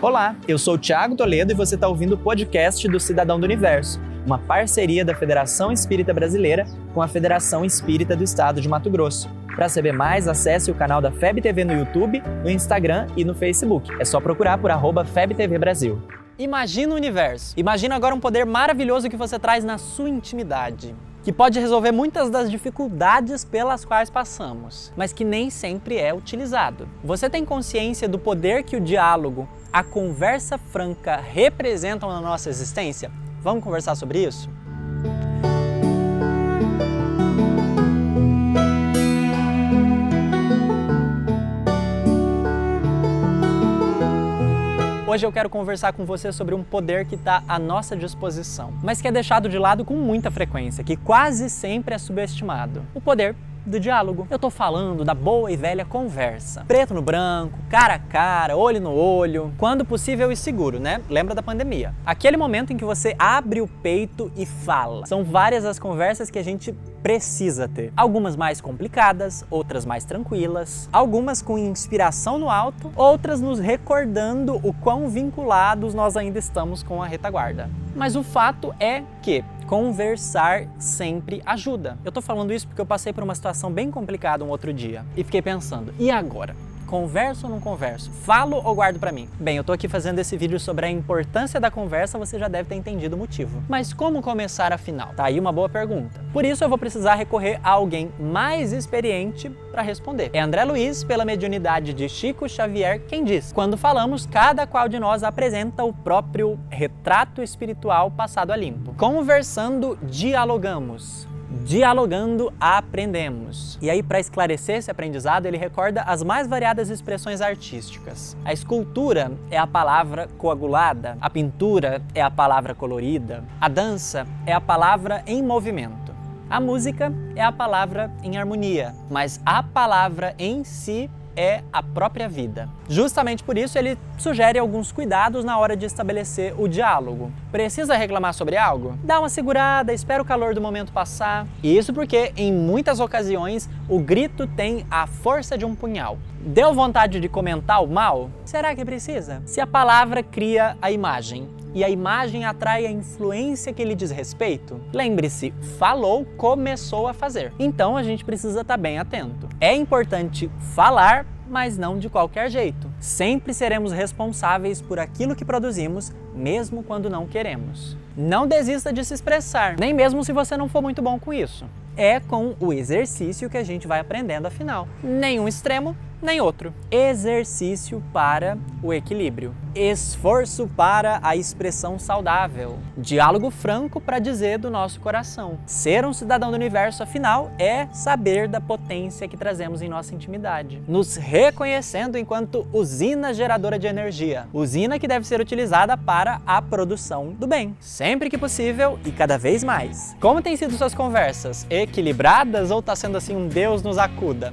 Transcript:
Olá, eu sou o Thiago Toledo e você está ouvindo o podcast do Cidadão do Universo, uma parceria da Federação Espírita Brasileira com a Federação Espírita do Estado de Mato Grosso. Para saber mais, acesse o canal da FEB TV no YouTube, no Instagram e no Facebook. É só procurar por arroba FebTV Brasil. Imagina o universo. Imagina agora um poder maravilhoso que você traz na sua intimidade que pode resolver muitas das dificuldades pelas quais passamos, mas que nem sempre é utilizado. Você tem consciência do poder que o diálogo, a conversa franca representam na nossa existência? Vamos conversar sobre isso? Hoje eu quero conversar com você sobre um poder que está à nossa disposição, mas que é deixado de lado com muita frequência, que quase sempre é subestimado. O poder do diálogo. Eu tô falando da boa e velha conversa. Preto no branco, cara a cara, olho no olho, quando possível e seguro, né? Lembra da pandemia. Aquele momento em que você abre o peito e fala. São várias as conversas que a gente precisa ter. Algumas mais complicadas, outras mais tranquilas, algumas com inspiração no alto, outras nos recordando o quão vinculados nós ainda estamos com a retaguarda. Mas o fato é que conversar sempre ajuda. Eu tô falando isso porque eu passei por uma situação bem complicada um outro dia e fiquei pensando, e agora? Converso ou não converso? Falo ou guardo para mim? Bem, eu tô aqui fazendo esse vídeo sobre a importância da conversa, você já deve ter entendido o motivo. Mas como começar afinal? Tá aí uma boa pergunta. Por isso eu vou precisar recorrer a alguém mais experiente para responder. É André Luiz, pela mediunidade de Chico Xavier, quem diz: "Quando falamos, cada qual de nós apresenta o próprio retrato espiritual passado a limpo. Conversando, dialogamos. Dialogando, aprendemos. E aí, para esclarecer esse aprendizado, ele recorda as mais variadas expressões artísticas. A escultura é a palavra coagulada, a pintura é a palavra colorida, a dança é a palavra em movimento. A música é a palavra em harmonia, mas a palavra em si é a própria vida. Justamente por isso, ele sugere alguns cuidados na hora de estabelecer o diálogo. Precisa reclamar sobre algo? Dá uma segurada, espera o calor do momento passar. Isso porque, em muitas ocasiões, o grito tem a força de um punhal. Deu vontade de comentar o mal? Será que precisa? Se a palavra cria a imagem e a imagem atrai a influência que lhe diz respeito, lembre-se, falou, começou a fazer. Então a gente precisa estar bem atento. É importante falar mas não de qualquer jeito. Sempre seremos responsáveis por aquilo que produzimos, mesmo quando não queremos. Não desista de se expressar, nem mesmo se você não for muito bom com isso. É com o exercício que a gente vai aprendendo afinal. Nenhum extremo, nem outro. Exercício para o equilíbrio. Esforço para a expressão saudável. Diálogo franco para dizer do nosso coração. Ser um cidadão do universo, afinal, é saber da potência que trazemos em nossa intimidade. Nos reconhecendo enquanto usina geradora de energia. Usina que deve ser utilizada para a produção do bem. Sempre que possível e cada vez mais. Como têm sido suas conversas? Equilibradas ou está sendo assim um Deus nos acuda?